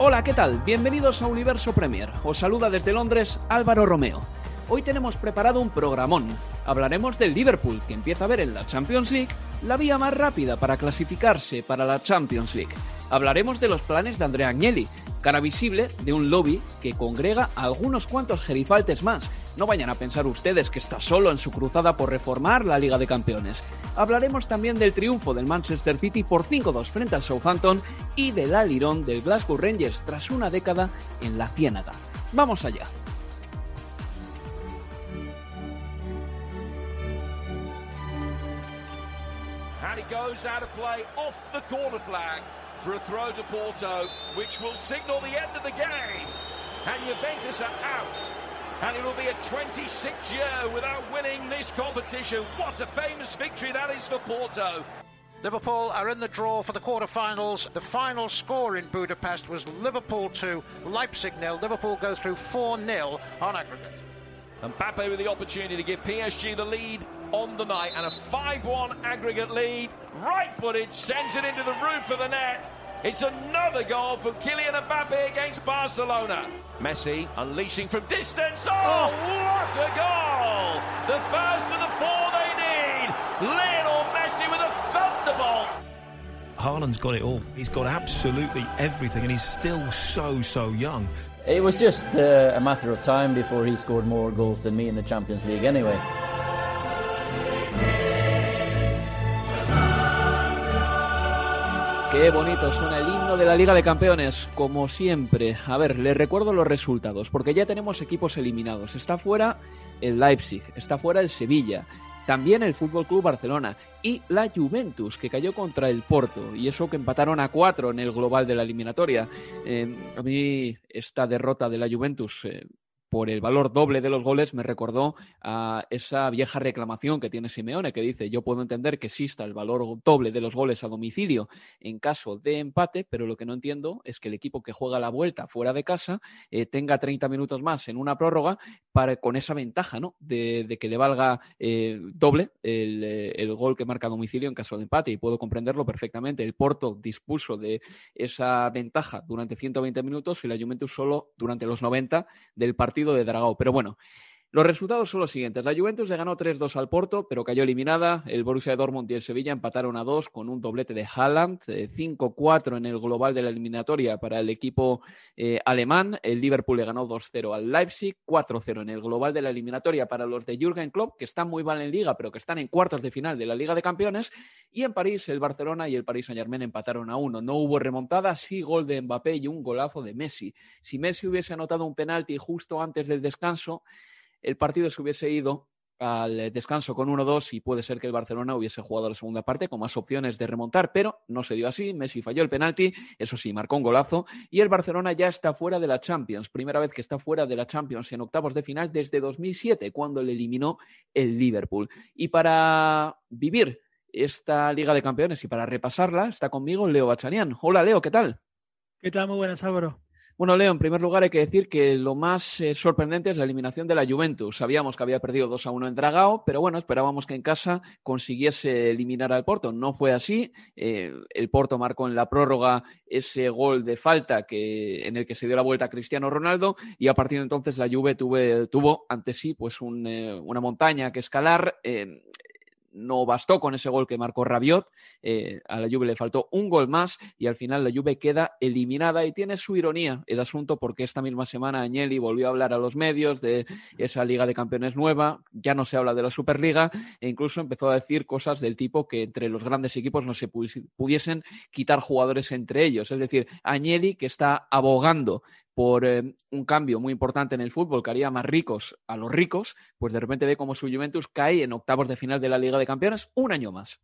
Hola, ¿qué tal? Bienvenidos a Universo Premier. Os saluda desde Londres Álvaro Romeo. Hoy tenemos preparado un programón. Hablaremos del Liverpool, que empieza a ver en la Champions League la vía más rápida para clasificarse para la Champions League. Hablaremos de los planes de Andrea Agnelli, cara visible de un lobby que congrega a algunos cuantos gerifaltes más. No vayan a pensar ustedes que está solo en su cruzada por reformar la Liga de Campeones. Hablaremos también del triunfo del Manchester City por 5-2 frente al Southampton y del alirón del Glasgow Rangers tras una década en la ciénaga. Vamos allá. And it goes out of play off the corner flag for a throw to Porto, which will signal the end of the game. And Juventus are out. And it will be a 26th year without winning this competition. What a famous victory that is for Porto. Liverpool are in the draw for the quarter-finals. The final score in Budapest was Liverpool 2, Leipzig nil. Liverpool go through 4-0 on aggregate. And Mbappe with the opportunity to give PSG the lead on the night and a 5-1 aggregate lead. Right footed, sends it into the roof of the net. It's another goal from Kylian Mbappe against Barcelona. Messi unleashing from distance. Oh, what a goal! The first of the four they need. Lionel Messi with a thunderbolt. Haaland's got it all. He's got absolutely everything, and he's still so, so young. It was just uh, a matter of time before he scored more goals than me in the Champions League anyway. Qué bonito suena el himno de la Liga de Campeones, como siempre. A ver, les recuerdo los resultados, porque ya tenemos equipos eliminados. Está fuera el Leipzig, está fuera el Sevilla, también el Fútbol Club Barcelona y la Juventus, que cayó contra el Porto, y eso que empataron a cuatro en el global de la eliminatoria. Eh, a mí esta derrota de la Juventus eh, por el valor doble de los goles me recordó a esa vieja reclamación que tiene Simeone, que dice, yo puedo entender que exista el valor doble de los goles a domicilio en caso de empate, pero lo que no entiendo es que el equipo que juega la vuelta fuera de casa eh, tenga 30 minutos más en una prórroga para, con esa ventaja ¿no? de, que le valga eh, doble el, eh, el, gol que marca a domicilio en caso de empate, y puedo comprenderlo perfectamente. El Porto dispuso de esa ventaja durante 120 minutos y la Juventus solo durante los 90 del partido de Dragao. Pero bueno, los resultados son los siguientes. La Juventus le ganó 3-2 al Porto, pero cayó eliminada. El Borussia Dortmund y el Sevilla empataron a 2 con un doblete de Haaland. 5-4 en el global de la eliminatoria para el equipo eh, alemán. El Liverpool le ganó 2-0 al Leipzig. 4-0 en el global de la eliminatoria para los de Jürgen Klopp, que están muy mal en liga, pero que están en cuartos de final de la Liga de Campeones. Y en París, el Barcelona y el Paris Saint-Germain empataron a 1. No hubo remontada, sí gol de Mbappé y un golazo de Messi. Si Messi hubiese anotado un penalti justo antes del descanso, el partido se hubiese ido al descanso con 1-2 y puede ser que el Barcelona hubiese jugado la segunda parte con más opciones de remontar, pero no se dio así. Messi falló el penalti, eso sí, marcó un golazo y el Barcelona ya está fuera de la Champions. Primera vez que está fuera de la Champions en octavos de final desde 2007, cuando le eliminó el Liverpool. Y para vivir esta Liga de Campeones y para repasarla, está conmigo Leo Bachanian. Hola Leo, ¿qué tal? ¿Qué tal? Muy buenas, Álvaro. Bueno, Leo, en primer lugar hay que decir que lo más eh, sorprendente es la eliminación de la Juventus. Sabíamos que había perdido 2 a 1 en Dragao, pero bueno, esperábamos que en casa consiguiese eliminar al Porto. No fue así. Eh, el Porto marcó en la prórroga ese gol de falta que, en el que se dio la vuelta a Cristiano Ronaldo y a partir de entonces la Juve tuvo ante sí pues eh, una montaña que escalar no bastó con ese gol que marcó Rabiot, eh, a la Juve le faltó un gol más y al final la Juve queda eliminada y tiene su ironía el asunto porque esta misma semana Agnelli volvió a hablar a los medios de esa Liga de Campeones nueva, ya no se habla de la Superliga e incluso empezó a decir cosas del tipo que entre los grandes equipos no se pudiesen quitar jugadores entre ellos, es decir, Agnelli que está abogando por eh, un cambio muy importante en el fútbol que haría más ricos a los ricos, pues de repente ve como su Juventus cae en octavos de final de la Liga de Campeones un año más.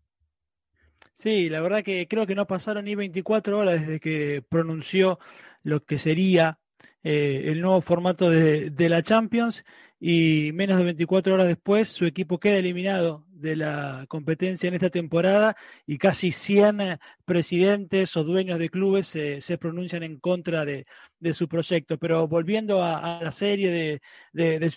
Sí, la verdad que creo que no pasaron ni 24 horas desde que pronunció lo que sería eh, el nuevo formato de, de, la Champions y menos de 24 horas después su equipo queda eliminado de la competencia en esta temporada y casi 100 eh, presidentes o dueños de clubes se pronuncian en contra de, su proyecto. Pero volviendo a, la serie de,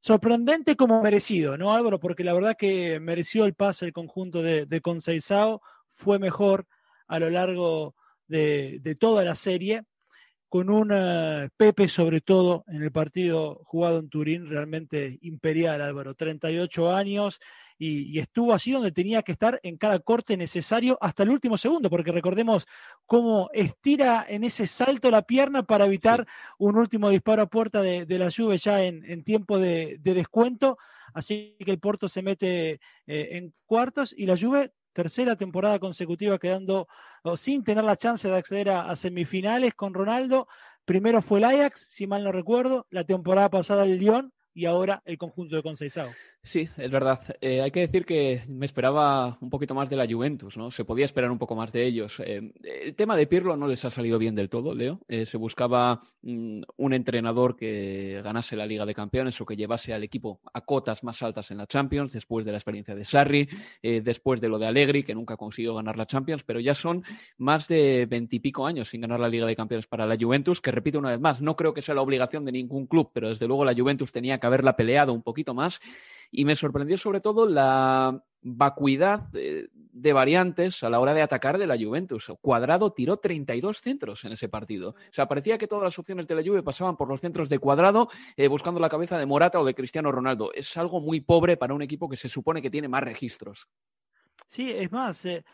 sorprendente como merecido, ¿no, Álvaro? Porque la verdad que mereció el pase el conjunto de, de Conceizao, fue mejor a lo largo de, toda la serie con un Pepe sobre todo en el partido jugado en Turín, realmente imperial Álvaro, 38 años y, estuvo así donde tenía que estar en cada corte necesario hasta el último segundo, porque recordemos cómo estira en ese salto la pierna para evitar un último disparo a puerta de, la lluvia ya en, tiempo de, descuento, así que el Porto se mete eh, en cuartos y la Juve tercera temporada consecutiva quedando sin tener la chance de acceder a, semifinales con Ronaldo. Primero fue el Ajax, si mal no recuerdo, la temporada pasada el Lyon y ahora el conjunto de Conceizao. Sí, es verdad. Eh, hay que decir que me esperaba un poquito más de la Juventus, ¿no? Se podía esperar un poco más de ellos. Eh, el tema de Pirlo no les ha salido bien del todo, Leo. Eh, se buscaba mm, un entrenador que ganase la Liga de Campeones o que llevase al equipo a cotas más altas en la Champions, después de la experiencia de Sarri, después de lo de Allegri, que nunca consiguió ganar la Champions, pero ya son más de veintipico años sin ganar la Liga de Campeones para la Juventus, que repito una vez más, no creo que sea la obligación de ningún club, pero desde luego la Juventus tenía que haberla peleado un poquito más y me sorprendió sobre todo la vacuidad de, variantes a la hora de atacar de la Juventus. Cuadrado tiró 32 centros en ese partido. O sea, parecía que todas las opciones de la Juve pasaban por los centros de Cuadrado eh, buscando la cabeza de Morata o de Cristiano Ronaldo. Es algo muy pobre para un equipo que se supone que tiene más registros. Sí, es más, eh,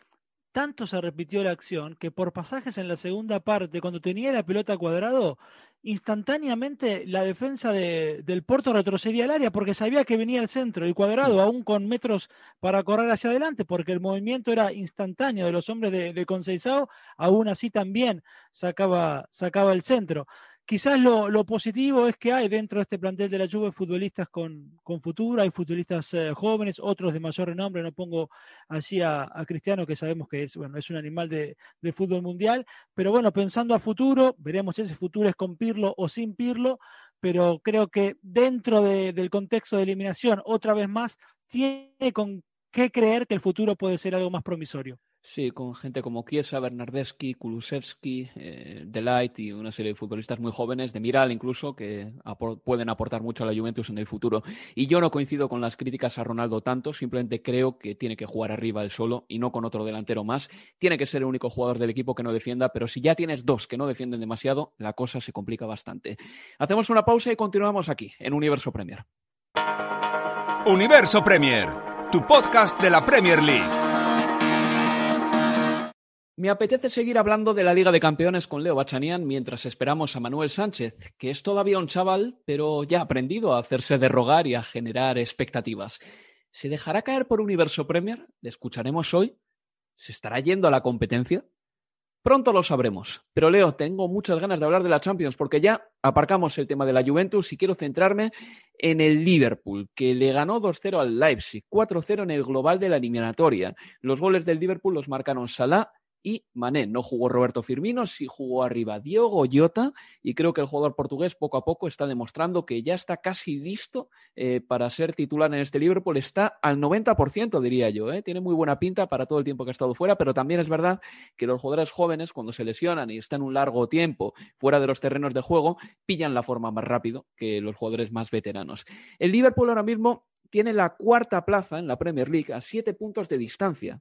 tanto se repitió la acción que por pasajes en la segunda parte, cuando tenía la pelota cuadrado, instantáneamente la defensa del Porto retrocedía al área porque sabía que venía el centro y cuadrado, aún con metros para correr hacia adelante, porque el movimiento era instantáneo de los hombres de, de Conceizao, aún así también sacaba, sacaba el centro. Quizás lo, positivo es que hay dentro de este plantel de la Juve futbolistas con, con futuro, hay futbolistas eh, jóvenes, otros de mayor renombre, no pongo así a, Cristiano, que sabemos que es, bueno, es un animal de, fútbol mundial, pero bueno, pensando a futuro, veremos si ese futuro es con Pirlo o sin Pirlo, pero creo que dentro del contexto de eliminación, otra vez más, tiene con qué creer que el futuro puede ser algo más promisorio. Sí, con gente como Kiesa, Bernardeschi, Kulusevski, eh, Delight y una serie de futbolistas muy jóvenes, de Miral incluso, que pueden aportar mucho a la Juventus en el futuro. Y yo no coincido con las críticas a Ronaldo tanto, simplemente creo que tiene que jugar arriba él solo y no con otro delantero más. Tiene que ser el único jugador del equipo que no defienda, pero si ya tienes dos que no defienden demasiado, la cosa se complica bastante. Hacemos una pausa y continuamos aquí, en Universo Premier. Universo Premier, tu podcast de la Premier League. Me apetece seguir hablando de la Liga de Campeones con Leo Bachanian mientras esperamos a Manuel Sánchez, que es todavía un chaval, pero ya ha aprendido a hacerse de rogar y a generar expectativas. ¿Se dejará caer por Universo Premier? ¿Le escucharemos hoy? ¿Se estará yendo a la competencia? Pronto lo sabremos. Pero Leo, tengo muchas ganas de hablar de la Champions porque ya aparcamos el tema de la Juventus y quiero centrarme en el Liverpool, que le ganó 2-0 al Leipzig, 4-0 en el global de la eliminatoria. Los goles del Liverpool los marcaron Salah y Mané. No jugó Roberto Firmino, sí jugó arriba Diogo Jota y creo que el jugador portugués poco a poco está demostrando que ya está casi listo eh, para ser titular en este Liverpool. Está al 90%, diría yo. ¿eh? Tiene muy buena pinta para todo el tiempo que ha estado fuera, pero también es verdad que los jugadores jóvenes, cuando se lesionan y están un largo tiempo fuera de los terrenos de juego, pillan la forma más rápido que los jugadores más veteranos. El Liverpool ahora mismo tiene la cuarta plaza en la Premier League a siete puntos de distancia.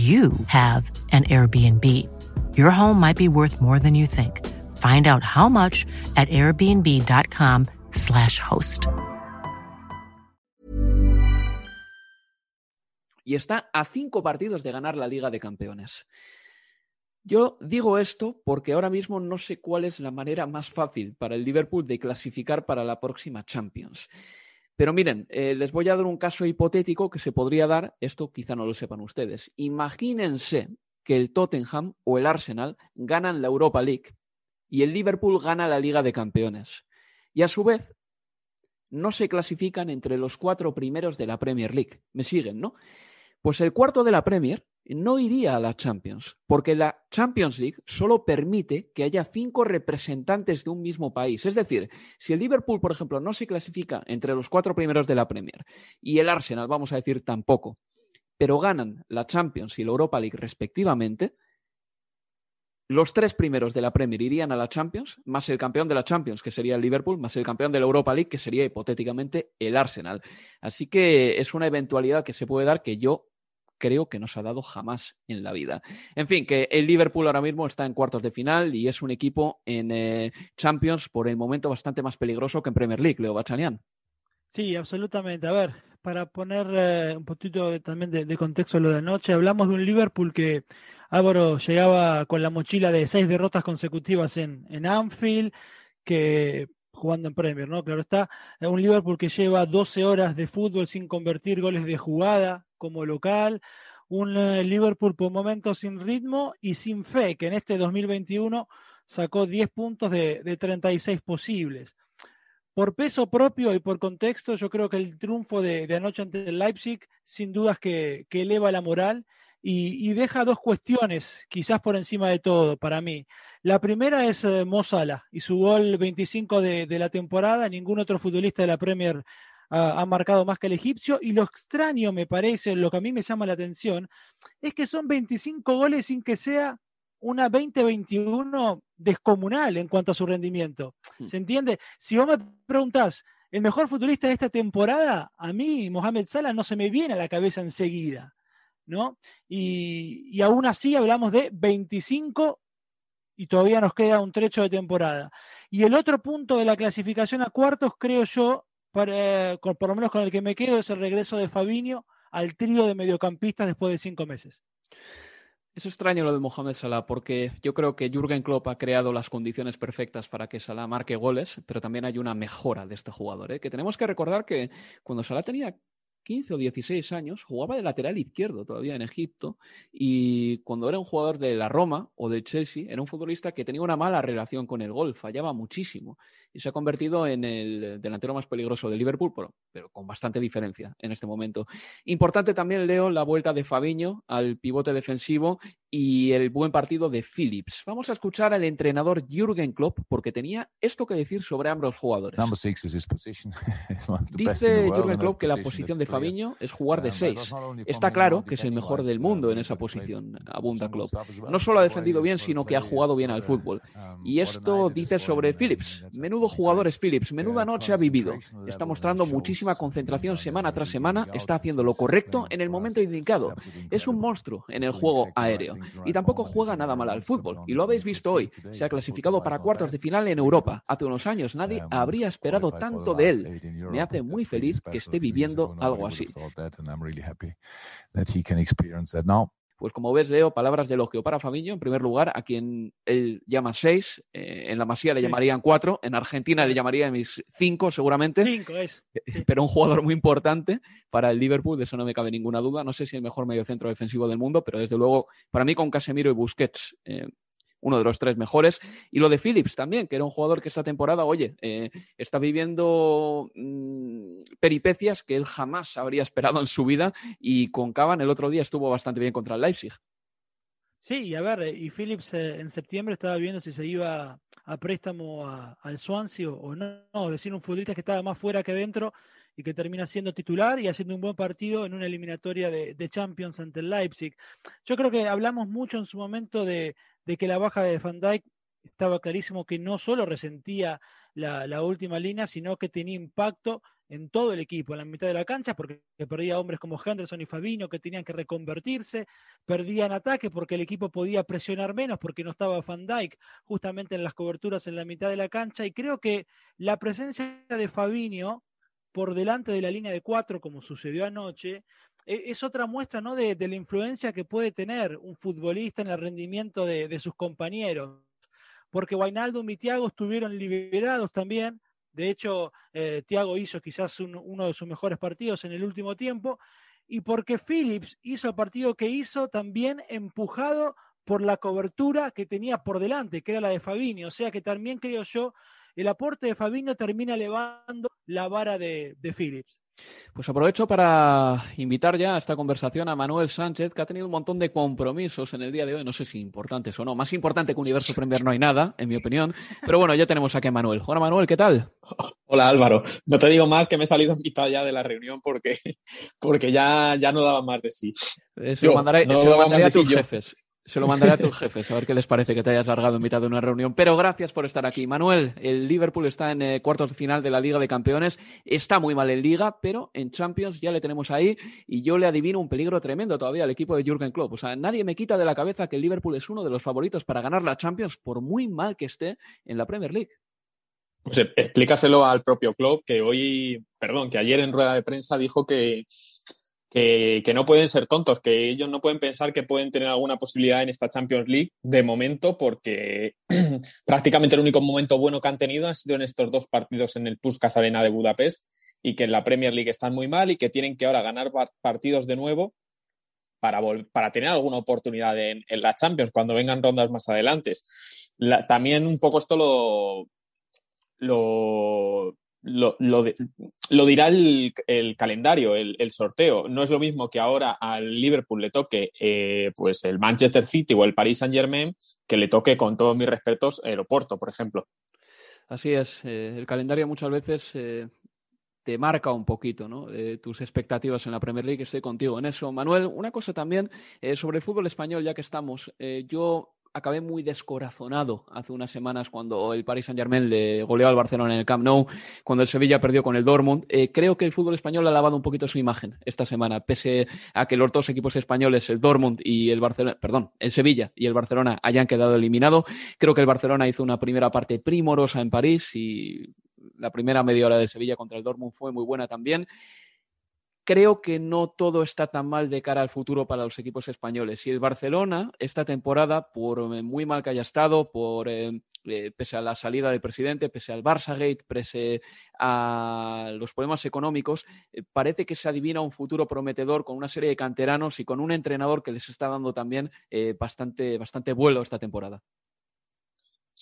you have an Airbnb. Your home might be worth more than you think. Find out how much at airbnb.com/slash host. Y está a cinco partidos de ganar la Liga de Campeones. Yo digo esto porque ahora mismo no sé cuál es la manera más fácil para el Liverpool de clasificar para la próxima Champions. Pero miren, eh, les voy a dar un caso hipotético que se podría dar, esto quizá no lo sepan ustedes. Imagínense que el Tottenham o el Arsenal ganan la Europa League y el Liverpool gana la Liga de Campeones. Y a su vez, no se clasifican entre los cuatro primeros de la Premier League. ¿Me siguen, no? Pues el cuarto de la Premier no iría a la Champions, porque la Champions League solo permite que haya cinco representantes de un mismo país. Es decir, si el Liverpool, por ejemplo, no se clasifica entre los cuatro primeros de la Premier y el Arsenal, vamos a decir, tampoco, pero ganan la Champions y la Europa League respectivamente, los tres primeros de la Premier irían a la Champions, más el campeón de la Champions, que sería el Liverpool, más el campeón de la Europa League, que sería hipotéticamente el Arsenal. Así que es una eventualidad que se puede dar que yo creo que no se ha dado jamás en la vida. En fin, que el Liverpool ahora mismo está en cuartos de final y es un equipo en eh, Champions por el momento bastante más peligroso que en Premier League, Leo Bachanian. Sí, absolutamente. A ver, para poner eh, un poquito también de, contexto lo de anoche, hablamos de un Liverpool que Álvaro llegaba con la mochila de seis derrotas consecutivas en, en Anfield, que jugando en Premier, ¿no? Claro está, un Liverpool que lleva 12 horas de fútbol sin convertir goles de jugada, como local, un eh, Liverpool por momentos sin ritmo y sin fe, que en este 2021 sacó 10 puntos de, 36 posibles. Por peso propio y por contexto, yo creo que el triunfo de, anoche ante el Leipzig, sin dudas que, eleva la moral y, deja dos cuestiones, quizás por encima de todo, para mí. La primera es eh, Mo Salah y su gol 25 de, de, la temporada. Ningún otro futbolista de la Premier ha, marcado más que el egipcio. Y lo extraño, me parece, lo que a mí me llama la atención, es que son 25 goles sin que sea una 2021 descomunal en cuanto a su rendimiento. Hmm. ¿Se entiende? Si vos me preguntás, el mejor futbolista de esta temporada, a mí, Mohamed Salah, no se me viene a la cabeza enseguida. ¿no? Y, y aún así hablamos de 25 y todavía nos queda un trecho de temporada. Y el otro punto de la clasificación a cuartos, creo yo, para, por lo menos con el que me quedo, es el regreso de Fabinho al trío de mediocampistas después de cinco meses. Es extraño lo de Mohamed Salah porque yo creo que Jürgen Klopp ha creado las condiciones perfectas para que Salah marque goles, pero también hay una mejora de este jugador. ¿eh? Que tenemos que recordar que cuando Salah tenía 15 o 16 años, jugaba de lateral izquierdo todavía en Egipto y cuando era un jugador de la Roma o de Chelsea, era un futbolista que tenía una mala relación con el gol, fallaba muchísimo y se ha convertido en el delantero más peligroso de Liverpool, pero, pero con bastante diferencia en este momento. Importante también, Leo, la vuelta de Fabiño al pivote defensivo y el buen partido de Phillips. Vamos a escuchar al entrenador Jürgen Klopp porque tenía esto que decir sobre ambos jugadores. Dice Jürgen Klopp que la posición de Fabiño es jugar de seis. Está claro que es el mejor del mundo en esa posición, abunda Klopp. No solo ha defendido bien, sino que ha jugado bien al fútbol. Y esto dice sobre Phillips. Menudo jugador es Phillips, menuda noche ha vivido. Está mostrando muchísima concentración semana tras semana, está haciendo lo correcto en el momento indicado. Es un monstruo en el juego aéreo y tampoco juega nada mal al fútbol. Y lo habéis visto hoy. Se ha clasificado para cuartos de final en Europa. Hace unos años nadie habría esperado tanto de él. Me hace muy feliz que esté viviendo algo así. Pues como ves, Leo, palabras de elogio para Fabiño, en primer lugar, a quien él llama seis, eh, en la Masía le llamarían cuatro, en Argentina le llamaría mis cinco seguramente. Cinco es. Eh, pero un jugador muy importante para el Liverpool, de eso no me cabe ninguna duda. No sé si el mejor mediocentro defensivo del mundo, pero desde luego, para mí con Casemiro y Busquets, eh, uno de los tres mejores. Y lo de Phillips también, que era un jugador que esta temporada, oye, eh, está viviendo mm, peripecias que él jamás habría esperado en su vida. Y con Cavan el otro día estuvo bastante bien contra el Leipzig. Sí, y a ver, y Phillips eh, en septiembre estaba viendo si se iba a préstamo al Swansea o no, no, decir un futbolista que estaba más fuera que dentro y que termina siendo titular y haciendo un buen partido en una eliminatoria de, de Champions ante el Leipzig. Yo creo que hablamos mucho en su momento de, de que la baja de Van Dijk estaba clarísimo que no solo resentía la, última línea, sino que tenía impacto en todo el equipo, en la mitad de la cancha, porque perdía hombres como Henderson y Fabino que tenían que reconvertirse, perdían ataque porque el equipo podía presionar menos porque no estaba Van Dijk justamente en las coberturas en la mitad de la cancha. Y creo que la presencia de Fabinho por delante de la línea de cuatro, como sucedió anoche, es otra muestra ¿no? de, la influencia que puede tener un futbolista en el rendimiento de, sus compañeros. Porque Wainaldo y Thiago estuvieron liberados también. De hecho, eh, Thiago hizo quizás uno de sus mejores partidos en el último tiempo. Y porque Phillips hizo el partido que hizo también empujado por la cobertura que tenía por delante, que era la de Fabini. O sea que también creo yo, el aporte de Fabinho termina elevando la vara de, de Phillips. Pues aprovecho para invitar ya a esta conversación a Manuel Sánchez, que ha tenido un montón de compromisos en el día de hoy, no sé si importantes o no. Más importante que Universo Premier no hay nada, en mi opinión. Pero bueno, ya tenemos aquí a Manuel. Hola Manuel, ¿qué tal? Hola Álvaro. No te digo más que me he salido mitad ya de la reunión porque, porque ya, ya no daba más de sí. Eso lo mandaré, a tus jefes. Se lo mandaré a tus jefes, a ver qué les parece que te hayas largado en mitad de una reunión. Pero gracias por estar aquí. Manuel, el Liverpool está en eh, cuartos de final de la Liga de Campeones. Está muy mal en Liga, pero en Champions ya le tenemos ahí y yo le adivino un peligro tremendo todavía al equipo de Jürgen Klopp. O sea, nadie me quita de la cabeza que el Liverpool es uno de los favoritos para ganar la Champions, por muy mal que esté en la Premier League. Pues eh, explícaselo al propio Klopp, que hoy, perdón, que ayer en rueda de prensa dijo que que, no pueden ser tontos, que ellos no pueden pensar que pueden tener alguna posibilidad en esta Champions League de momento, porque prácticamente el único momento bueno que han tenido han sido en estos dos partidos en el Puskas Arena de Budapest y que en la Premier League están muy mal y que tienen que ahora ganar partidos de nuevo para, para tener alguna oportunidad en, la Champions cuando vengan rondas más adelante. también un poco esto lo, lo, lo, lo, dirá el, calendario, el, sorteo. No es lo mismo que ahora al Liverpool le toque eh, pues el Manchester City o el Paris Saint Germain que le toque, con todos mis respetos, el Oporto, por ejemplo. Así es, eh, el calendario muchas veces eh, te marca un poquito ¿no? tus expectativas en la Premier League. Estoy contigo en eso. Manuel, una cosa también sobre el fútbol español, ya que estamos. yo acabé muy descorazonado hace unas semanas cuando el Paris Saint-Germain le goleó al Barcelona en el Camp Nou, cuando el Sevilla perdió con el Dortmund. Eh, creo que el fútbol español ha lavado un poquito su imagen esta semana, pese a que los dos equipos españoles, el Dortmund y el Barcelona, perdón, el Sevilla y el Barcelona hayan quedado eliminados. Creo que el Barcelona hizo una primera parte primorosa en París y la primera media hora de Sevilla contra el Dortmund fue muy buena también. Creo que no todo está tan mal de cara al futuro para los equipos españoles. Si el Barcelona esta temporada, por eh, muy mal que haya estado, por eh, eh, pese a la salida del presidente, pese al Barça Gate, pese a los problemas económicos, parece que se adivina un futuro prometedor con una serie de canteranos y con un entrenador que les está dando también bastante, bastante vuelo esta temporada.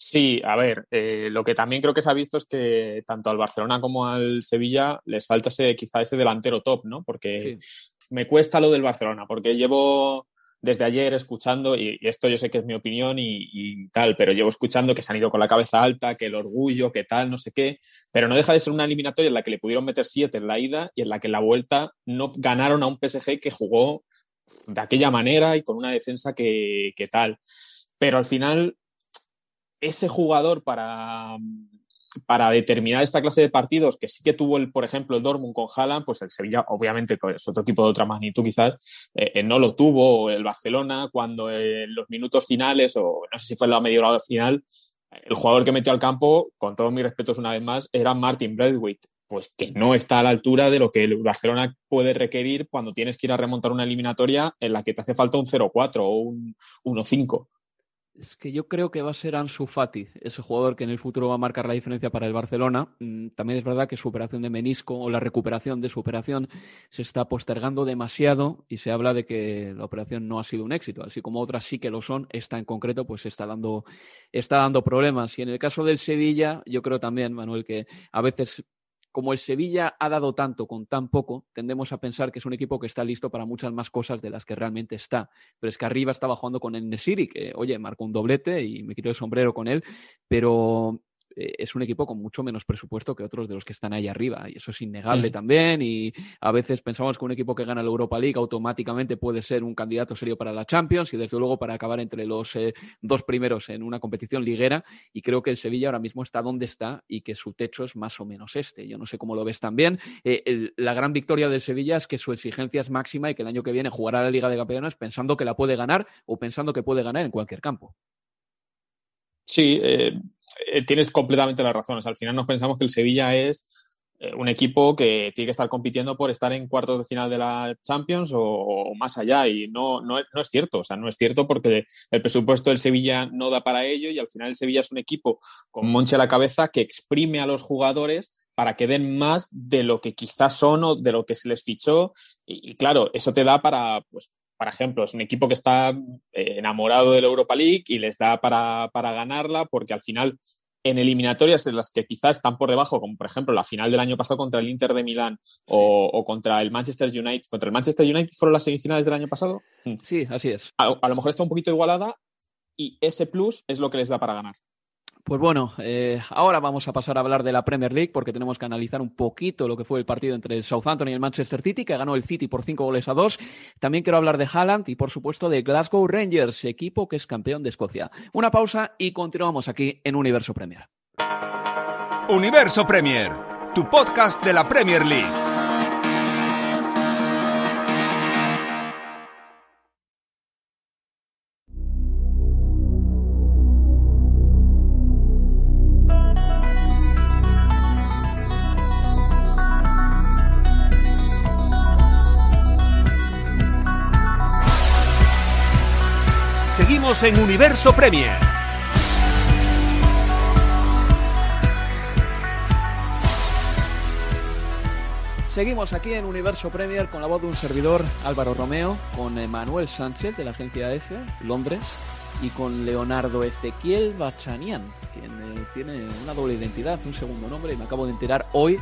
Sí, a ver, eh, lo que también creo que se ha visto es que tanto al Barcelona como al Sevilla les falta ese, quizá ese delantero top, ¿no? Porque me cuesta lo del Barcelona, porque llevo desde ayer escuchando, y, esto yo sé que es mi opinión y, tal, pero llevo escuchando que se han ido con la cabeza alta, que el orgullo, que tal, no sé qué, pero no deja de ser una eliminatoria en la que le pudieron meter siete en la ida y en la que en la vuelta no ganaron a un PSG que jugó de aquella manera y con una defensa que, que tal. Pero al final ese jugador para, para determinar esta clase de partidos, que sí que tuvo, el, por ejemplo, el Dortmund con Haaland, pues el Sevilla, obviamente, es pues, otro equipo de otra magnitud quizás, eh, eh, no lo tuvo. El Barcelona, cuando en los minutos finales, o no sé si fue la media hora final, el jugador que metió al campo, con todos mis respetos una vez más, era Martin Braithwaite. Pues que no está a la altura de lo que el Barcelona puede requerir cuando tienes que ir a remontar una eliminatoria en la que te hace falta un 0-4 o un 1-5. Es que yo creo que va a ser Ansu Fati, ese jugador que en el futuro va a marcar la diferencia para el Barcelona. Mm, también es verdad que su operación de menisco o la recuperación de su operación se está postergando demasiado y se habla de que la operación no ha sido un éxito, así como otras sí que lo son. Esta en concreto pues está dando, está dando problemas. Y en el caso del Sevilla, yo creo también, Manuel, que a veces como el Sevilla ha dado tanto con tan poco, tendemos a pensar que es un equipo que está listo para muchas más cosas de las que realmente está. Pero es que arriba estaba jugando con el Nesiri, que, oye, marcó un doblete y me quito el sombrero con él, pero es un equipo con mucho menos presupuesto que otros de los que están ahí arriba. Y eso es innegable también. Y a veces pensamos que un equipo que gana la Europa League automáticamente puede ser un candidato serio para la Champions y desde luego para acabar entre los eh, dos primeros en una competición liguera. Y creo que el Sevilla ahora mismo está donde está y que su techo es más o menos este. Yo no sé cómo lo ves también. Eh, la gran victoria del Sevilla es que su exigencia es máxima y que el año que viene jugará la Liga de Campeones pensando que la puede ganar o pensando que puede ganar en cualquier campo. Sí, eh, tienes completamente la razón. al final nos pensamos que el Sevilla es eh, un equipo que tiene que estar compitiendo por estar en cuartos de final de la Champions o, más allá. Y no, no, no, es cierto. O sea, no es cierto porque el presupuesto del Sevilla no da para ello y al final el Sevilla es un equipo con Monche a la cabeza que exprime a los jugadores para que den más de lo que quizás son o de lo que se les fichó. Y, y claro, eso te da para, pues, por ejemplo, es un equipo que está eh, enamorado de la Europa League y les da para, ganarla porque al final en eliminatorias en las que quizás están por debajo, como por ejemplo la final del año pasado contra el Inter de Milán o, contra el Manchester United. ¿Contra el Manchester United fueron las semifinales del año pasado? Sí, así es. a lo mejor está un poquito igualada y ese plus es lo que les da para ganar. Pues bueno, eh, ahora vamos a pasar a hablar de la Premier League porque tenemos que analizar un poquito lo que fue el partido entre el Southampton y el Manchester City, que ganó el City por cinco goles a dos. También quiero hablar de Haaland y, por supuesto, de Glasgow Rangers, equipo que es campeón de Escocia. Una pausa y continuamos aquí en Universo Premier. Universo Premier, tu podcast de la Premier League. En Universo Premier. Seguimos aquí en Universo Premier con la voz de un servidor, Álvaro Romeo, con Manuel Sánchez de la agencia EFE, Londres, y con Leonardo Ezequiel Bachanian, quien eh, tiene una doble identidad, un segundo nombre, y me acabo de enterar hoy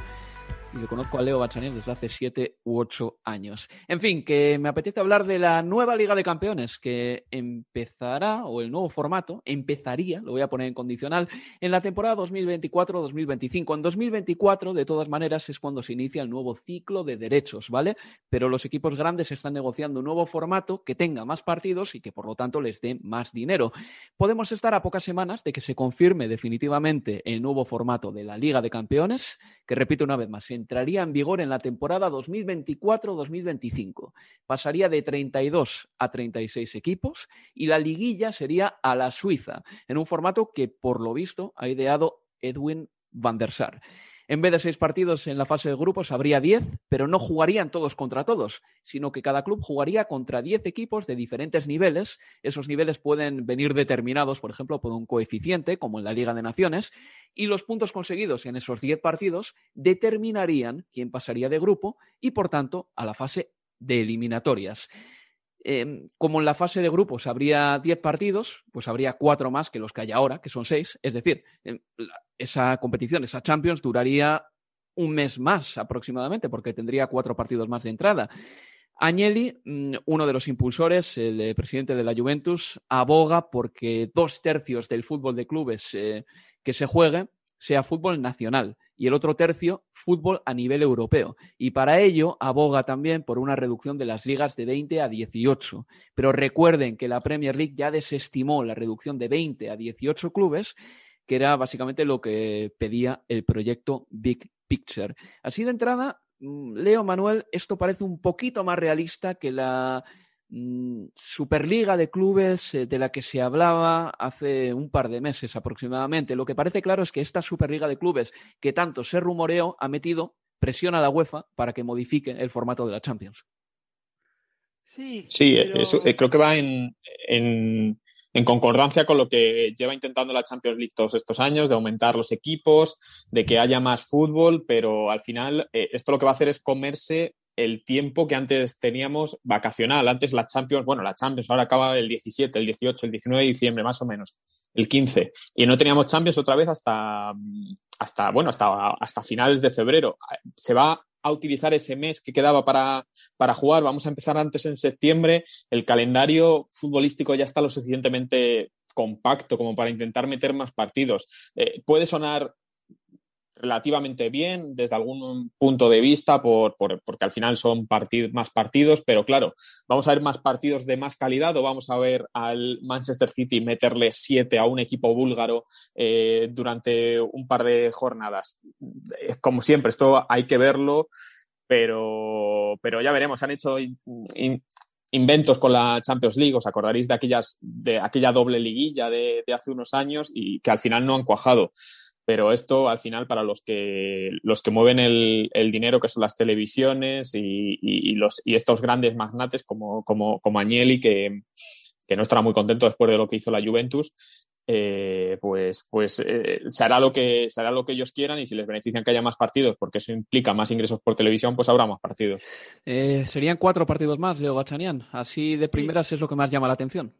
y conozco a Leo Bachanian desde hace siete u ocho años. En fin, que me apetece hablar de la nueva Liga de Campeones que empezará, o el nuevo formato, empezaría, lo voy a poner en condicional, en la temporada 2024-2025. En 2024, de todas maneras, es cuando se inicia el nuevo ciclo de derechos, ¿vale? Pero los equipos grandes están negociando un nuevo formato que tenga más partidos y que por lo tanto les dé más dinero. Podemos estar a pocas semanas de que se confirme definitivamente el nuevo formato de la Liga de Campeones, que repito una vez más, entraría en vigor en la temporada 2024-2025. Pasaría de 32 a 36 equipos y la liguilla sería a la Suiza, en un formato que por lo visto ha ideado Edwin van der Sar. En vez de seis partidos en la fase de grupos, habría diez, pero no jugarían todos contra todos, sino que cada club jugaría contra diez equipos de diferentes niveles. Esos niveles pueden venir determinados, por ejemplo, por un coeficiente, como en la Liga de Naciones, y los puntos conseguidos en esos diez partidos determinarían quién pasaría de grupo y, por tanto, a la fase de eliminatorias. Em, como en la fase de grupos habría 10 partidos, pues habría cuatro más que los que hay ahora, que son seis. Es decir, em, esa competición, esa Champions, duraría un mes más aproximadamente, porque tendría cuatro partidos más de entrada. Agnelli, mm, uno de los impulsores, el eh, presidente de la Juventus, aboga porque dos tercios del fútbol de clubes eh, que se juegue sea fútbol nacional y el otro tercio fútbol a nivel europeo. Y para ello aboga también por una reducción de las ligas de 20 a 18. Pero recuerden que la Premier League ya desestimó la reducción de 20 a 18 clubes, que era básicamente lo que pedía el proyecto Big Picture. Así de entrada, mm, Leo Manuel, esto parece un poquito más realista que la Superliga de clubes eh, de la que se hablaba hace un par de meses aproximadamente. Lo que parece claro es que esta Superliga de clubes que tanto se rumoreó ha metido presión a la UEFA para que modifique el formato de la Champions. Sí, sí eh, creo que va en, en, concordancia con lo que lleva intentando la Champions League todos estos años, de aumentar los equipos, de que haya más fútbol, pero al final eh, esto lo que va a hacer es comerse el tiempo que antes teníamos vacacional. Antes la Champions, bueno, la Champions ahora acaba el 17, el 18, el 19 de diciembre, más o menos, el 15. Y no teníamos Champions otra vez hasta, hasta bueno, hasta, hasta finales de febrero. Se va a utilizar ese mes que quedaba para, para jugar. Vamos a empezar antes en septiembre. El calendario futbolístico ya está lo suficientemente compacto como para intentar meter más partidos. Eh, puede sonar relativamente bien desde algún punto de vista, por, porque al final son más partidos, pero claro, vamos a ver más partidos de más calidad o vamos a ver al Manchester City meterle siete a un equipo búlgaro eh, durante un par de jornadas. Como siempre, esto hay que verlo, pero, pero ya veremos, han hecho inventos con la Champions League, os acordaréis de, aquellas, de aquella doble liguilla de, de hace unos años y que al final no han cuajado pero esto al final para los que, los que mueven el, dinero, que son las televisiones y, los, y estos grandes magnates como, como, como Agnelli, que, no estará muy contento después de lo que hizo la Juventus, eh, pues, pues eh, se, lo que, se hará lo que ellos quieran y si les benefician que haya más partidos, porque eso implica más ingresos por televisión, pues habrá más partidos. Eh, serían cuatro partidos más, Leo Bachanian. Así de primeras es lo que más llama la atención.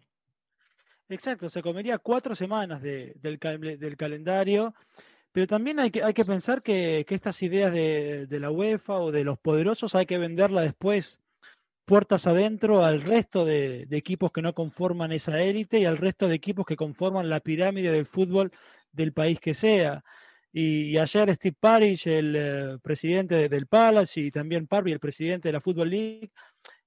Exacto, se comería cuatro semanas del, del, calendario, pero también hay que, hay que pensar que, estas ideas de, la UEFA o de los poderosos hay que venderla después puertas adentro al resto de, equipos que no conforman esa élite y al resto de equipos que conforman la pirámide del fútbol del país que sea. Y, ayer Steve Parish, el eh, presidente del Palace, y también Parby, el presidente de la Football League,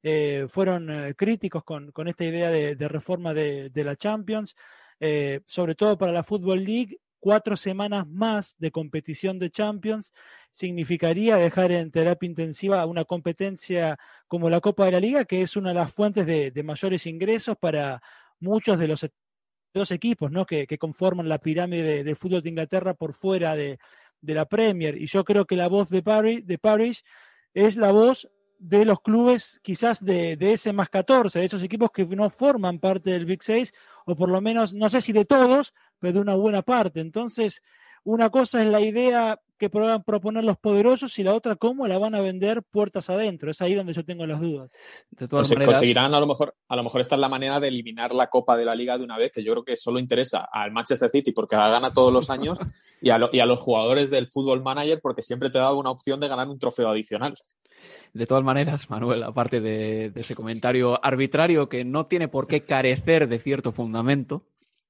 eh, fueron eh, críticos con, esta idea de, reforma de, la Champions, eh, sobre todo para la Football League. Cuatro semanas más de competición de Champions significaría dejar en terapia intensiva una competencia como la Copa de la Liga, que es una de las fuentes de, mayores ingresos para muchos de los dos equipos que, conforman la pirámide del fútbol de Inglaterra por fuera de, la Premier. Y yo creo que la voz de Paris, de Paris es la voz de los clubes quizás de, de, ese más 14, de esos equipos que no forman parte del Big 6, o por lo menos, no sé si de todos, pero de una buena parte. Entonces, una cosa es la idea que puedan proponer los poderosos y la otra cómo la van a vender puertas adentro. Es ahí donde yo tengo las dudas. De todas maneras... conseguirán a lo mejor, a lo mejor esta es la manera de eliminar la Copa de la Liga de una vez, que yo creo que solo interesa al Manchester City porque la gana todos los años y, a y a los jugadores del fútbol manager porque siempre te da una opción de ganar un trofeo adicional. De todas maneras, Manuel, aparte de, ese comentario arbitrario que no tiene por qué carecer de cierto fundamento,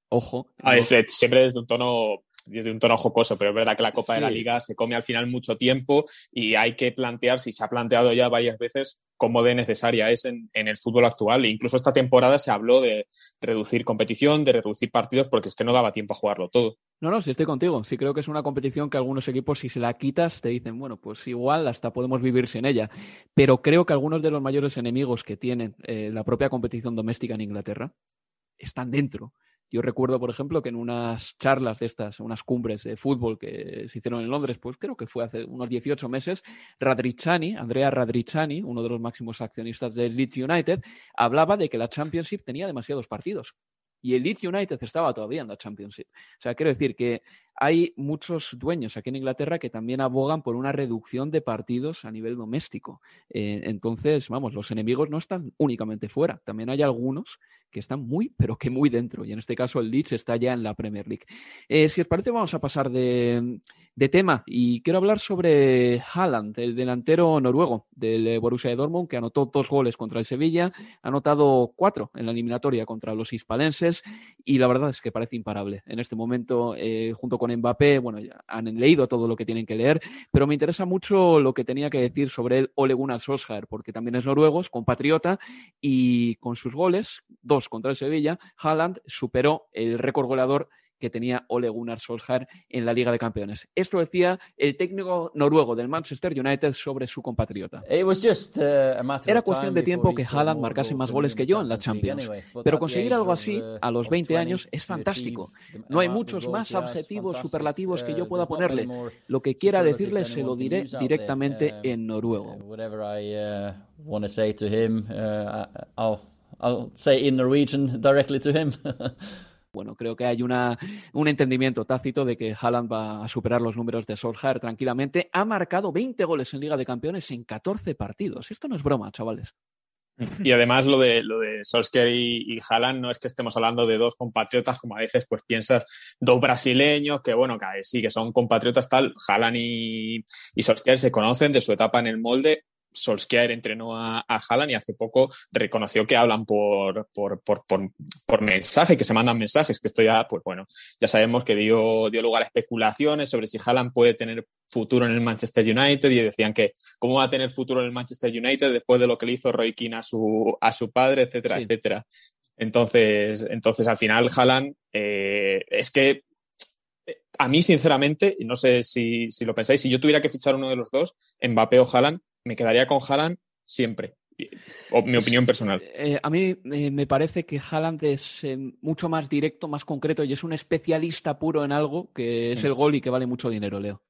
ojo. Ah, siempre desde un tono desde un tono jocoso, pero es verdad que la Copa de la Liga se come al final mucho tiempo y hay que plantear, si se ha planteado ya varias veces, cómo de necesaria es en, el fútbol actual. E incluso esta temporada se habló de reducir competición, de reducir partidos, porque es que no daba tiempo a jugarlo todo. No, no, sí estoy contigo. Sí creo que es una competición que algunos equipos, si se la quitas, te dicen, bueno, pues igual hasta podemos vivir sin ella. Pero creo que algunos de los mayores enemigos que tiene eh, la propia competición doméstica en Inglaterra están dentro. Yo recuerdo, por ejemplo, que en unas charlas de estas, unas cumbres de fútbol que se hicieron en Londres, pues creo que fue hace unos 18 meses, Radrizzani, Andrea Radrizzani, uno de los máximos accionistas del Leeds United, hablaba de que la Championship tenía demasiados partidos y el Leeds United estaba todavía en la Championship. O sea, quiero decir que hay muchos dueños aquí en Inglaterra que también abogan por una reducción de partidos a nivel doméstico. Eh, entonces, vamos, los enemigos no están únicamente fuera, también hay algunos que están muy, pero que muy dentro. Y en este caso el Leeds está ya en la Premier League. Eh, si os parece, vamos a pasar de, tema y quiero hablar sobre Haaland, el delantero noruego del Borussia de Dortmund, que anotó dos goles contra el Sevilla, ha anotado cuatro en la eliminatoria contra los hispalenses y la verdad es que parece imparable. En este momento, eh, junto con Mbappé, bueno, ya han leído todo lo que tienen que leer, pero me interesa mucho lo que tenía que decir sobre el Ole Gunnar Solskjaer, porque también es noruego, es compatriota y con sus goles, dos contra el Sevilla, Haaland superó el récord goleador que tenía Ole Gunnar Solskjaer en la Liga de Campeones. Esto decía el técnico noruego del Manchester United sobre su compatriota. Uh, Era cuestión de tiempo que Haaland marcase más goles que yo en la Champions, pero conseguir algo así uh, a los 20 años es fantástico. No hay muchos más adjetivos superlativos que yo pueda ponerle. Lo que quiera decirle se lo diré directamente um, en noruego. I'll say in Norwegian directly to him. bueno, creo que hay una, un entendimiento tácito de que Haaland va a superar los números de Solskjaer tranquilamente. Ha marcado 20 goles en Liga de Campeones en 14 partidos. Esto no es broma, chavales. Y además lo de, lo de Solskjaer y, y Haaland no es que estemos hablando de dos compatriotas, como a veces pues piensas, dos brasileños que bueno, que sí, que son compatriotas tal, Haaland y, y Solskjaer se conocen de su etapa en el molde, Solskjaer entrenó a, a Haaland y hace poco reconoció que hablan por, por, por, por, mensaje, que se mandan mensajes, que esto ya, pues bueno, ya sabemos que dio, dio lugar a especulaciones sobre si Haaland puede tener futuro en el Manchester United y decían que cómo va a tener futuro en el Manchester United después de lo que le hizo Roy Keane a su, a su padre, etcétera, etcétera. Entonces, entonces, al final, Haaland eh, es que a mí, sinceramente, y no sé si, si, lo pensáis, si yo tuviera que fichar uno de los dos, Mbappé o Haaland, me quedaría con Haaland siempre. O mi opinión personal. Eh, a mí eh, me parece que Haaland es eh, mucho más directo, más concreto y es un especialista puro en algo que es mm. el gol y que vale mucho dinero, Leo.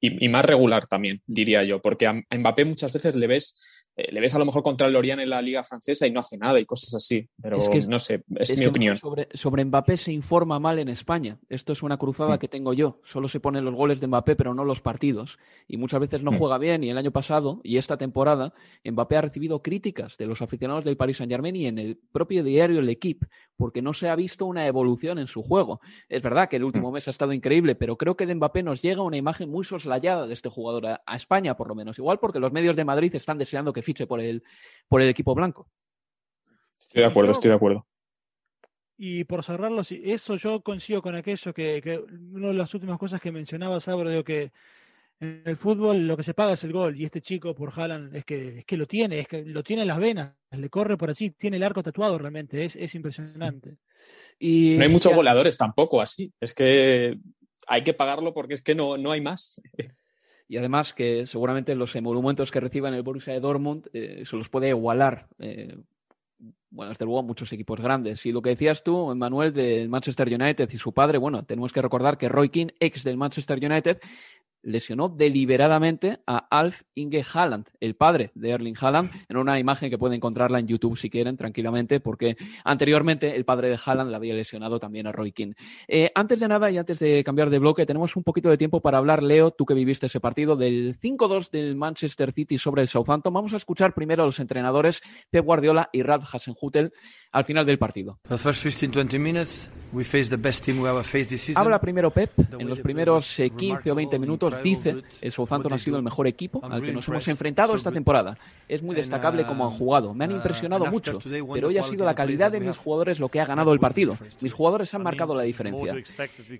Y, más regular también, diría yo, porque a Mbappé muchas veces le ves eh, le ves a lo mejor contra el Lorient en la liga francesa y no hace nada y cosas así, pero no sé, es, mi opinión. Sobre, sobre, Mbappé se informa mal en España. Esto es una cruzada mm. que tengo yo. Solo se ponen los goles de Mbappé, pero no los partidos. Y muchas veces no mm. juega bien. Y el año pasado y esta temporada, Mbappé ha recibido críticas de los aficionados del Paris Saint Germain y en el propio diario El Equipe, porque no se ha visto una evolución en su juego. Es verdad que el último mm. mes ha estado increíble, pero creo que de Mbappé nos llega una imagen muy soslayada de este jugador, a España por lo menos. Igual porque los medios de Madrid están deseando que fiche por el, por el equipo blanco. Estoy de acuerdo, estoy de acuerdo. Y por cerrarlo, eso yo coincido con aquello que, una de las últimas cosas que mencionaba, Sabro, digo que en el fútbol lo que se paga es el gol y este chico por Haaland es que, es que lo tiene, es que lo tiene en las venas, le corre por allí, tiene el arco tatuado realmente, es, es impresionante. Y, no hay muchos voladores tampoco así, es que hay que pagarlo porque es que no, no hay más. y además que seguramente los emolumentos que reciban el Borussia de Dortmund eh, se los puede igualar. Eh, bueno, desde luego muchos equipos grandes. Y lo que decías tú, Manuel, del Manchester United y su padre, bueno, tenemos que recordar que Roy King, ex del Manchester United, lesionó deliberadamente a Alf Inge Haaland, el padre de Erling Haaland, en una imagen que pueden encontrarla en YouTube si quieren, tranquilamente, porque anteriormente el padre de Haaland le había lesionado también a Roy King. Eh, antes de nada y antes de cambiar de bloque, tenemos un poquito de tiempo para hablar, Leo, tú que viviste ese partido, del 5-2 del Manchester City sobre el Southampton. Vamos a escuchar primero a los entrenadores Pep Guardiola y Ralf Hasenhutel al final del partido. Habla primero Pep. En los primeros 15 eh, o 20 minutos dice el Southampton ha sido el mejor equipo al que nos hemos enfrentado esta temporada. Es muy destacable cómo han jugado. Me han uh, impresionado mucho, pero hoy ha sido la calidad de mis jugadores lo que ha ganado el partido. Mis jugadores han marcado la diferencia.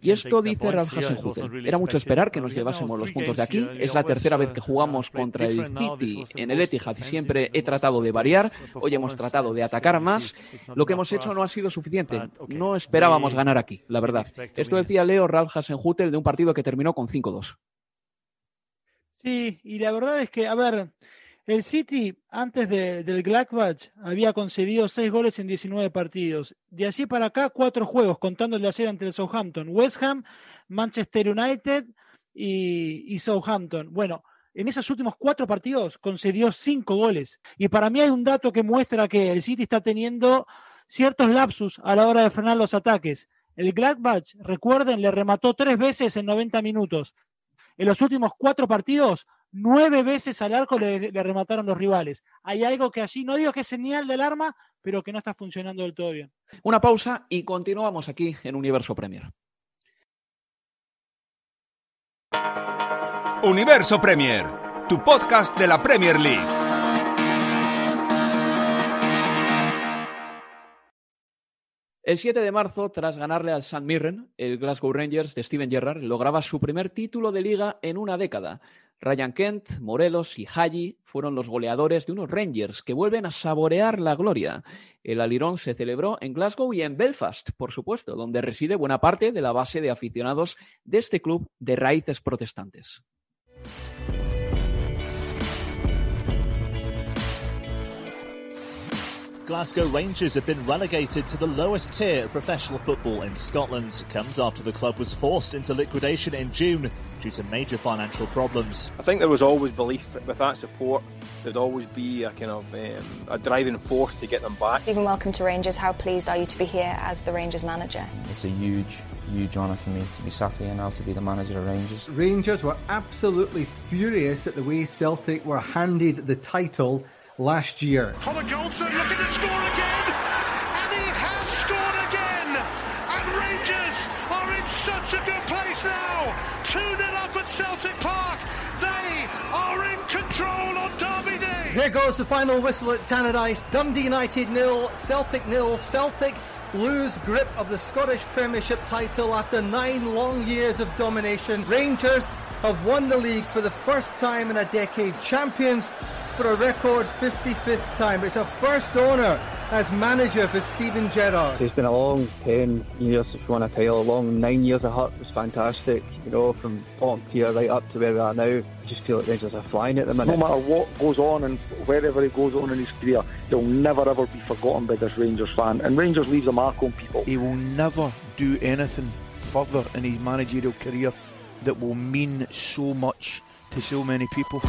Y esto dice Ralf Hasenhutel. Era mucho esperar que nos llevásemos los puntos de aquí. Es la tercera vez que jugamos contra el City en el Etihad y siempre he tratado de variar. Hoy hemos tratado de atacar más lo que hemos hecho no ha sido suficiente. No esperábamos ganar aquí, la verdad. Esto decía Leo Ralf Hasenhutel de un partido que terminó con 5-2. Sí, y la verdad es que, a ver, El City, antes del Gladbach, había concedido seis goles en 19 partidos. De allí para acá, cuatro juegos, contando el de ayer ante el Southampton. West Ham, Manchester United y, Southampton. Bueno, en esos últimos cuatro partidos concedió cinco goles. Y para mí hay un dato que muestra que el City está teniendo ciertos lapsus a la hora de frenar los ataques. El Gladbach, recuerden, le remató tres veces en 90 minutos. En los últimos cuatro partidos nueve veces al arco le, remataron los rivales. Hay algo que allí, no digo que es señal del arma, pero que no está funcionando del todo bien. Una pausa y continuamos aquí en Universo Premier. Universo Premier, tu podcast de la Premier League. El 7 de marzo, tras ganarle al St. Mirren, el Glasgow Rangers de Steven Gerrard lograba su primer título de liga en una década. Ryan Kent, Morelos y Haji fueron los goleadores de unos Rangers que vuelven a saborear la gloria. El alirón se celebró en Glasgow y en Belfast, por supuesto, donde reside buena parte de la base de aficionados de este club de raíces protestantes. Glasgow Rangers have been relegated to the lowest tier of professional football in Scotland. It comes after the club was forced into liquidation in June due to major financial problems. I think there was always belief that with that support. There'd always be a kind of um, a driving force to get them back. Even welcome to Rangers. How pleased are you to be here as the Rangers manager? It's a huge, huge honour for me to be sat here now to be the manager of Rangers. Rangers were absolutely furious at the way Celtic were handed the title last year. Connor Goldson looking to score again, and he has scored again. And Rangers are in such a good place now. 2 0 up at Celtic Park. They are in control on Derby Day. Here goes the final whistle at Tannadice. Dundee United nil, Celtic nil. Celtic lose grip of the Scottish Premiership title after nine long years of domination. Rangers have won the league for the first time in a decade. Champions for a record 55th time. It's a first honour as manager for Steven Gerrard. It's been a long 10 years if you want to tell, A long nine years of Hut was fantastic. You know, from bottom tier right up to where we are now. I just feel like Rangers are flying at the minute. No matter what goes on and wherever he goes on in his career, he'll never ever be forgotten by this Rangers fan. And Rangers leaves a mark on people. He will never do anything further in his managerial career that will mean so much to so many people.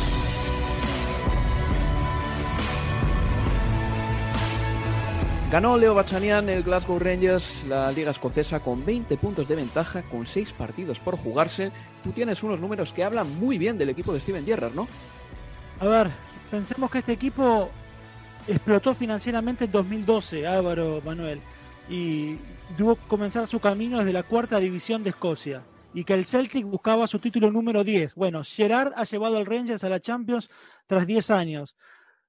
Ganó Leo Bachanian el Glasgow Rangers, la liga escocesa, con 20 puntos de ventaja, con 6 partidos por jugarse. Tú tienes unos números que hablan muy bien del equipo de Steven Gerrard, ¿no? A ver, pensemos que este equipo explotó financieramente en 2012, Álvaro Manuel, y tuvo que comenzar su camino desde la cuarta división de Escocia, y que el Celtic buscaba su título número 10. Bueno, Gerard ha llevado al Rangers a la Champions tras 10 años.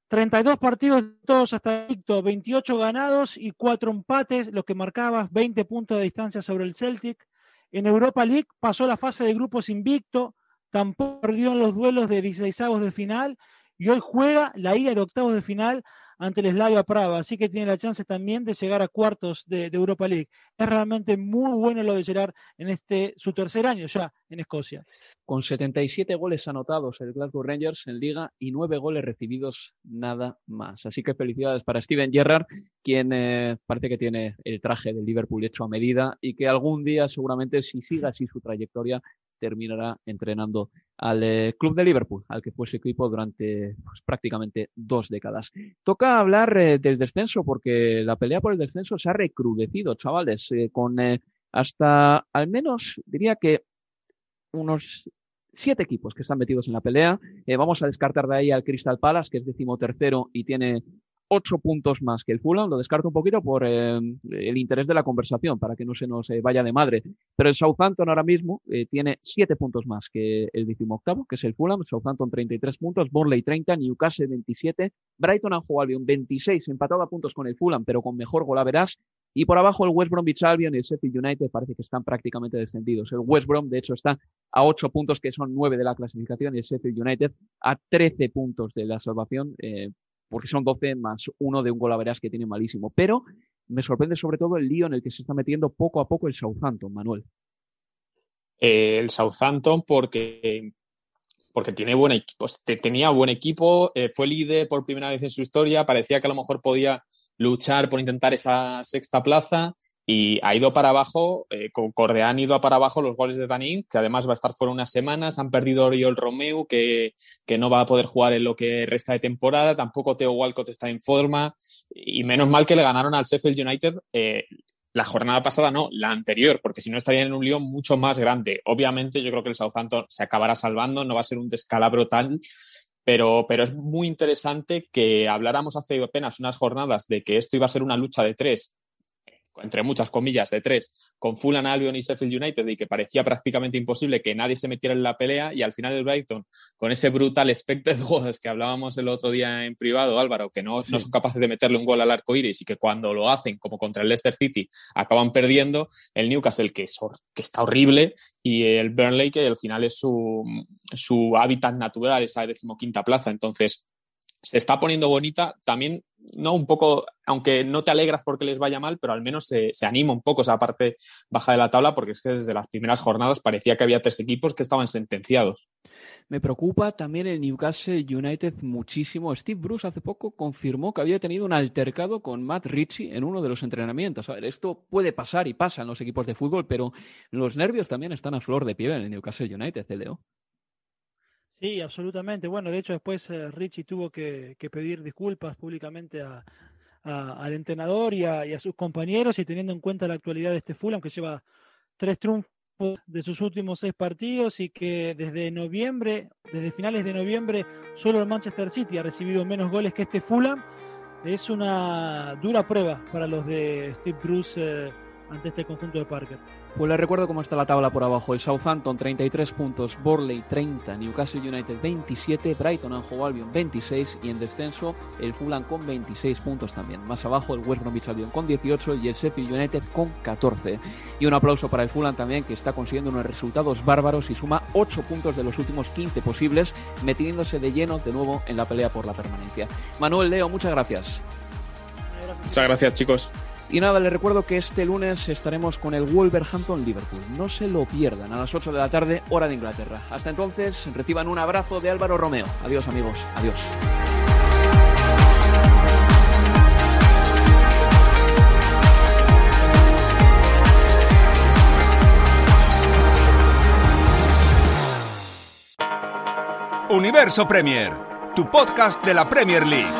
32 partidos todos hasta el 28 ganados y 4 empates, lo que marcaba 20 puntos de distancia sobre el Celtic. En Europa League pasó la fase de grupos invicto, tampoco perdió en los duelos de 16 de final y hoy juega la ida de octavos de final ante el Slavia Praga, así que tiene la chance también de llegar a cuartos de, Europa League. Es realmente muy bueno lo de Gerard en este su tercer año ya en Escocia. Con 77 goles anotados el Glasgow Rangers en Liga y 9 goles recibidos nada más. Así que felicidades para Steven Gerrard, quien eh, parece que tiene el traje del Liverpool hecho a medida y que algún día seguramente si siga así su trayectoria terminará entrenando al eh, club de Liverpool, al que fue su equipo durante pues, prácticamente dos décadas. Toca hablar eh, del descenso porque la pelea por el descenso se ha recrudecido, chavales, eh, con hasta al menos diría que unos siete equipos que están metidos en la pelea. vamos a descartar de ahí al Crystal Palace, que es decimotercero y tiene ocho puntos más que el Fulham. Lo descarto un poquito por eh, el interés de la conversación, para que no se nos eh, vaya de madre. Pero el Southampton ahora mismo eh, tiene siete puntos más que el octavo, que es el Fulham. Southampton 33 puntos, Borley 30, Newcastle 27, Brighton and Albion 26, empatado a puntos con el Fulham, pero con mejor golaveras. Y por abajo el West Bromwich Albion y el Sheffield United parece que están prácticamente descendidos. El West Brom, de hecho, está a ocho puntos, que son nueve de la clasificación, y el Sheffield United a 13 puntos de la salvación porque son 12 más uno de un golaveras que tiene malísimo. Pero me sorprende sobre todo el lío en el que se está metiendo poco a poco el Southampton, Manuel. El Southampton porque porque tiene buen equipo, tenía buen equipo, eh, fue líder por primera vez en su historia, parecía que a lo mejor podía luchar por intentar esa sexta plaza y ha ido para abajo, eh, Correa han ido para abajo los goles de Danín, que además va a estar fuera unas semanas, han perdido Oriol Romeu, que, que, no va a poder jugar en lo que resta de temporada, tampoco Teo Walcott está en forma, y menos mal que le ganaron al Sheffield United eh, la jornada pasada, no, la anterior, porque si no estarían en un lío mucho más grande. Obviamente yo creo que el Southampton se acabará salvando, no va a ser un descalabro tal, pero, pero es muy interesante que habláramos hace apenas unas jornadas de que esto iba a ser una lucha de tres entre muchas comillas, de tres, con Fulham, Albion y Sheffield United y que parecía prácticamente imposible que nadie se metiera en la pelea y al final el Brighton, con ese brutal expected goals que hablábamos el otro día en privado, Álvaro, que no, no son capaces de meterle un gol al arco iris y que cuando lo hacen, como contra el Leicester City, acaban perdiendo, el Newcastle, que, que está horrible, y el Burnley, que al final es su, su hábitat natural, esa decimoquinta plaza. Entonces, se está poniendo bonita, también, ¿no? Un poco, aunque no te alegras porque les vaya mal, pero al menos se, anima un poco esa parte baja de la tabla, porque es que desde las primeras jornadas parecía que había tres equipos que estaban sentenciados. Me preocupa también el Newcastle United muchísimo. Steve Bruce hace poco confirmó que había tenido un altercado con Matt Ritchie en uno de los entrenamientos. A ver, esto puede pasar y pasa en los equipos de fútbol, pero los nervios también están a flor de piel en el Newcastle United, ¿eh, Leo. Sí, absolutamente. Bueno, de hecho después eh, Richie tuvo que, pedir disculpas públicamente al entrenador y a, sus compañeros y teniendo en cuenta la actualidad de este Fulham que lleva tres triunfos de sus últimos seis partidos y que desde noviembre, desde finales de noviembre, solo el Manchester City ha recibido menos goles que este Fulham. Es una dura prueba para los de Steve Bruce eh, ante este conjunto de Parker. Pues les recuerdo cómo está la tabla por abajo. El Southampton 33 puntos, Borley 30, Newcastle United 27, Brighton and Hove Albion 26 y en descenso el Fulham con 26 puntos también. Más abajo el West Bromwich Albion con 18 y el Sheffield United con 14. Y un aplauso para el Fulham también que está consiguiendo unos resultados bárbaros y suma 8 puntos de los últimos 15 posibles, metiéndose de lleno de nuevo en la pelea por la permanencia. Manuel Leo, muchas gracias. Muchas gracias chicos. Y nada, les recuerdo que este lunes estaremos con el Wolverhampton Liverpool. No se lo pierdan a las 8 de la tarde, hora de Inglaterra. Hasta entonces, reciban un abrazo de Álvaro Romeo. Adiós amigos, adiós. Universo Premier, tu podcast de la Premier League.